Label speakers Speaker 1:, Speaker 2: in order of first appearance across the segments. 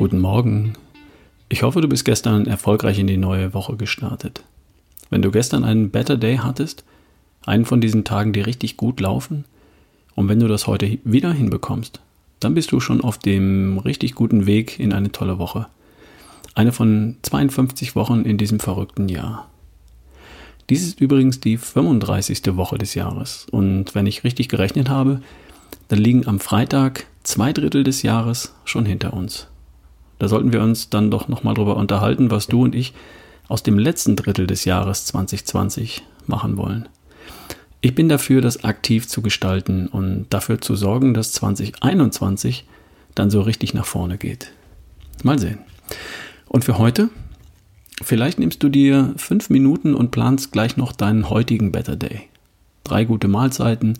Speaker 1: Morgen. Ich hoffe, du bist gestern erfolgreich in die neue Woche gestartet. Wenn du gestern einen Better Day hattest, einen von diesen Tagen, die richtig gut laufen, und wenn du das heute wieder hinbekommst, dann bist du schon auf dem richtig guten Weg in eine tolle Woche. Eine von 52 Wochen in diesem verrückten Jahr. Dies ist übrigens die 35. Woche des Jahres. Und wenn ich richtig gerechnet habe, dann liegen am Freitag zwei Drittel des Jahres schon hinter uns. Da sollten wir uns dann doch nochmal drüber unterhalten, was du und ich aus dem letzten Drittel des Jahres 2020 machen wollen. Ich bin dafür, das aktiv zu gestalten und dafür zu sorgen, dass 2021 dann so richtig nach vorne geht. Mal sehen. Und für heute? Vielleicht nimmst du dir fünf Minuten und planst gleich noch deinen heutigen Better Day. Drei gute Mahlzeiten,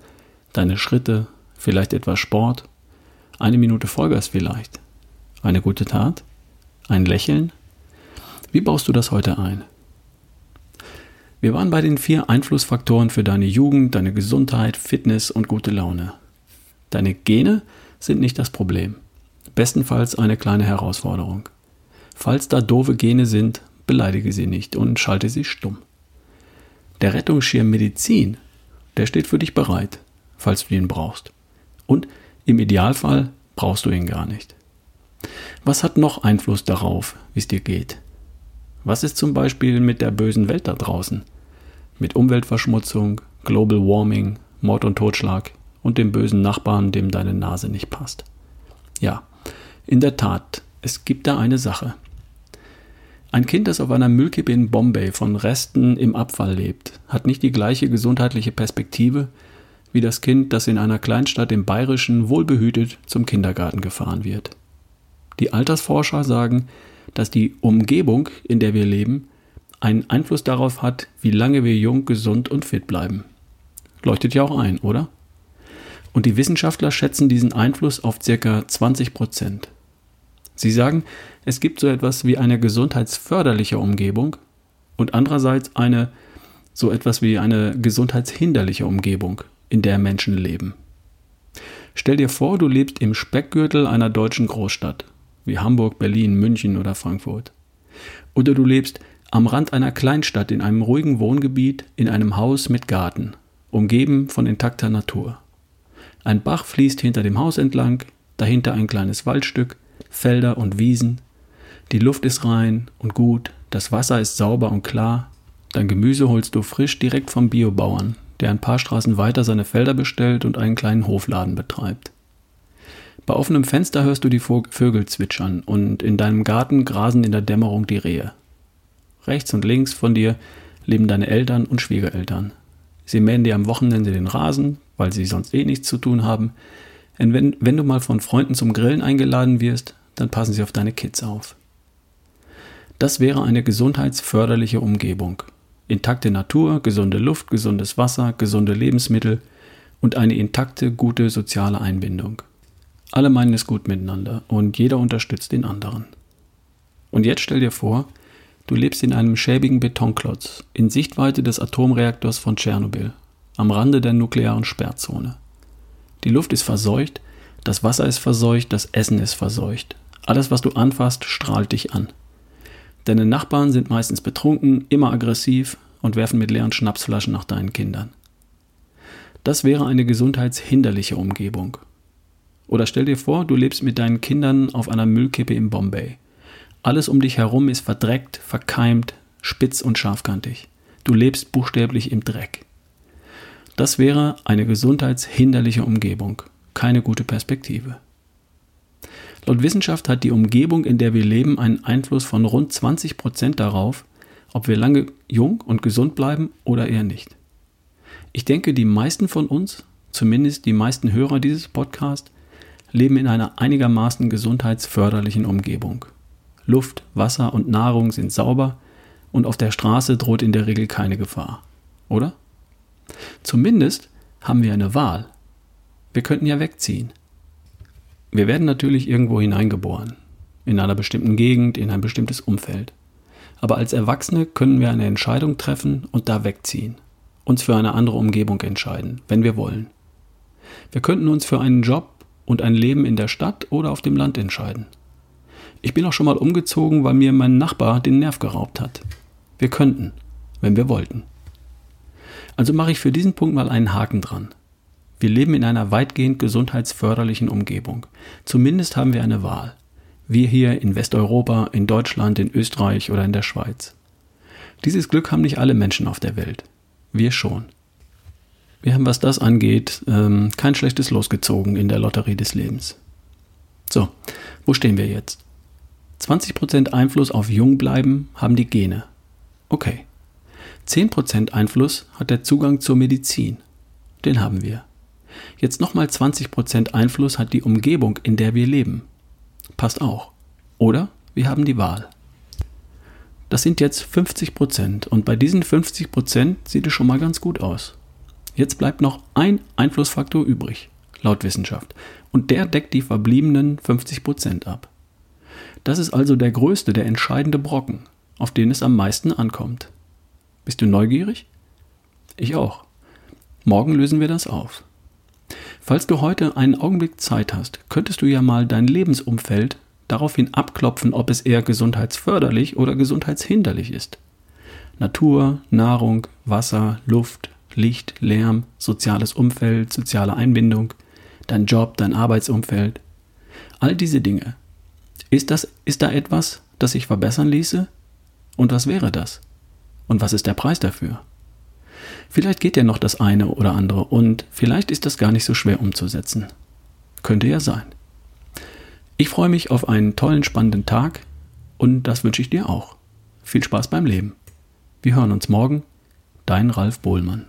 Speaker 1: deine Schritte, vielleicht etwas Sport, eine Minute Vollgas vielleicht. Eine gute Tat? Ein Lächeln? Wie baust du das heute ein? Wir waren bei den vier Einflussfaktoren für deine Jugend, deine Gesundheit, Fitness und gute Laune. Deine Gene sind nicht das Problem. Bestenfalls eine kleine Herausforderung. Falls da doofe Gene sind, beleidige sie nicht und schalte sie stumm. Der Rettungsschirm Medizin, der steht für dich bereit, falls du ihn brauchst. Und im Idealfall brauchst du ihn gar nicht. Was hat noch Einfluss darauf, wie es dir geht? Was ist zum Beispiel mit der bösen Welt da draußen? Mit Umweltverschmutzung, Global Warming, Mord und Totschlag und dem bösen Nachbarn, dem deine Nase nicht passt. Ja, in der Tat, es gibt da eine Sache. Ein Kind, das auf einer Müllkippe in Bombay von Resten im Abfall lebt, hat nicht die gleiche gesundheitliche Perspektive wie das Kind, das in einer Kleinstadt im Bayerischen wohlbehütet zum Kindergarten gefahren wird. Die Altersforscher sagen, dass die Umgebung, in der wir leben, einen Einfluss darauf hat, wie lange wir jung, gesund und fit bleiben. Leuchtet ja auch ein, oder? Und die Wissenschaftler schätzen diesen Einfluss auf ca. 20 Prozent. Sie sagen, es gibt so etwas wie eine gesundheitsförderliche Umgebung und andererseits eine so etwas wie eine gesundheitshinderliche Umgebung, in der Menschen leben. Stell dir vor, du lebst im Speckgürtel einer deutschen Großstadt wie Hamburg, Berlin, München oder Frankfurt. Oder du lebst am Rand einer Kleinstadt in einem ruhigen Wohngebiet in einem Haus mit Garten, umgeben von intakter Natur. Ein Bach fließt hinter dem Haus entlang, dahinter ein kleines Waldstück, Felder und Wiesen. Die Luft ist rein und gut, das Wasser ist sauber und klar. Dein Gemüse holst du frisch direkt vom Biobauern, der ein paar Straßen weiter seine Felder bestellt und einen kleinen Hofladen betreibt. Bei offenem Fenster hörst du die Vögel zwitschern und in deinem Garten grasen in der Dämmerung die Rehe. Rechts und links von dir leben deine Eltern und Schwiegereltern. Sie mähen dir am Wochenende den Rasen, weil sie sonst eh nichts zu tun haben. Und wenn, wenn du mal von Freunden zum Grillen eingeladen wirst, dann passen sie auf deine Kids auf. Das wäre eine gesundheitsförderliche Umgebung. Intakte Natur, gesunde Luft, gesundes Wasser, gesunde Lebensmittel und eine intakte, gute soziale Einbindung. Alle meinen es gut miteinander und jeder unterstützt den anderen. Und jetzt stell dir vor, du lebst in einem schäbigen Betonklotz in Sichtweite des Atomreaktors von Tschernobyl, am Rande der nuklearen Sperrzone. Die Luft ist verseucht, das Wasser ist verseucht, das Essen ist verseucht. Alles, was du anfasst, strahlt dich an. Deine Nachbarn sind meistens betrunken, immer aggressiv und werfen mit leeren Schnapsflaschen nach deinen Kindern. Das wäre eine gesundheitshinderliche Umgebung. Oder stell dir vor, du lebst mit deinen Kindern auf einer Müllkippe in Bombay. Alles um dich herum ist verdreckt, verkeimt, spitz und scharfkantig. Du lebst buchstäblich im Dreck. Das wäre eine gesundheitshinderliche Umgebung, keine gute Perspektive. Laut Wissenschaft hat die Umgebung, in der wir leben, einen Einfluss von rund 20 Prozent darauf, ob wir lange jung und gesund bleiben oder eher nicht. Ich denke, die meisten von uns, zumindest die meisten Hörer dieses Podcasts, leben in einer einigermaßen gesundheitsförderlichen Umgebung. Luft, Wasser und Nahrung sind sauber und auf der Straße droht in der Regel keine Gefahr. Oder? Zumindest haben wir eine Wahl. Wir könnten ja wegziehen. Wir werden natürlich irgendwo hineingeboren, in einer bestimmten Gegend, in ein bestimmtes Umfeld. Aber als Erwachsene können wir eine Entscheidung treffen und da wegziehen, uns für eine andere Umgebung entscheiden, wenn wir wollen. Wir könnten uns für einen Job und ein Leben in der Stadt oder auf dem Land entscheiden. Ich bin auch schon mal umgezogen, weil mir mein Nachbar den Nerv geraubt hat. Wir könnten, wenn wir wollten. Also mache ich für diesen Punkt mal einen Haken dran. Wir leben in einer weitgehend gesundheitsförderlichen Umgebung. Zumindest haben wir eine Wahl. Wir hier in Westeuropa, in Deutschland, in Österreich oder in der Schweiz. Dieses Glück haben nicht alle Menschen auf der Welt. Wir schon. Wir haben, was das angeht, ähm, kein schlechtes losgezogen in der Lotterie des Lebens. So, wo stehen wir jetzt? 20% Einfluss auf Jungbleiben haben die Gene. Okay. 10% Einfluss hat der Zugang zur Medizin. Den haben wir. Jetzt nochmal 20% Einfluss hat die Umgebung, in der wir leben. Passt auch. Oder wir haben die Wahl. Das sind jetzt 50% und bei diesen 50% sieht es schon mal ganz gut aus. Jetzt bleibt noch ein Einflussfaktor übrig, laut Wissenschaft, und der deckt die verbliebenen 50% ab. Das ist also der größte, der entscheidende Brocken, auf den es am meisten ankommt. Bist du neugierig? Ich auch. Morgen lösen wir das auf. Falls du heute einen Augenblick Zeit hast, könntest du ja mal dein Lebensumfeld daraufhin abklopfen, ob es eher gesundheitsförderlich oder gesundheitshinderlich ist. Natur, Nahrung, Wasser, Luft, Licht, Lärm, soziales Umfeld, soziale Einbindung, dein Job, dein Arbeitsumfeld. All diese Dinge. Ist, das, ist da etwas, das sich verbessern ließe? Und was wäre das? Und was ist der Preis dafür? Vielleicht geht ja noch das eine oder andere und vielleicht ist das gar nicht so schwer umzusetzen. Könnte ja sein. Ich freue mich auf einen tollen, spannenden Tag und das wünsche ich dir auch. Viel Spaß beim Leben. Wir hören uns morgen. Dein Ralf Bohlmann.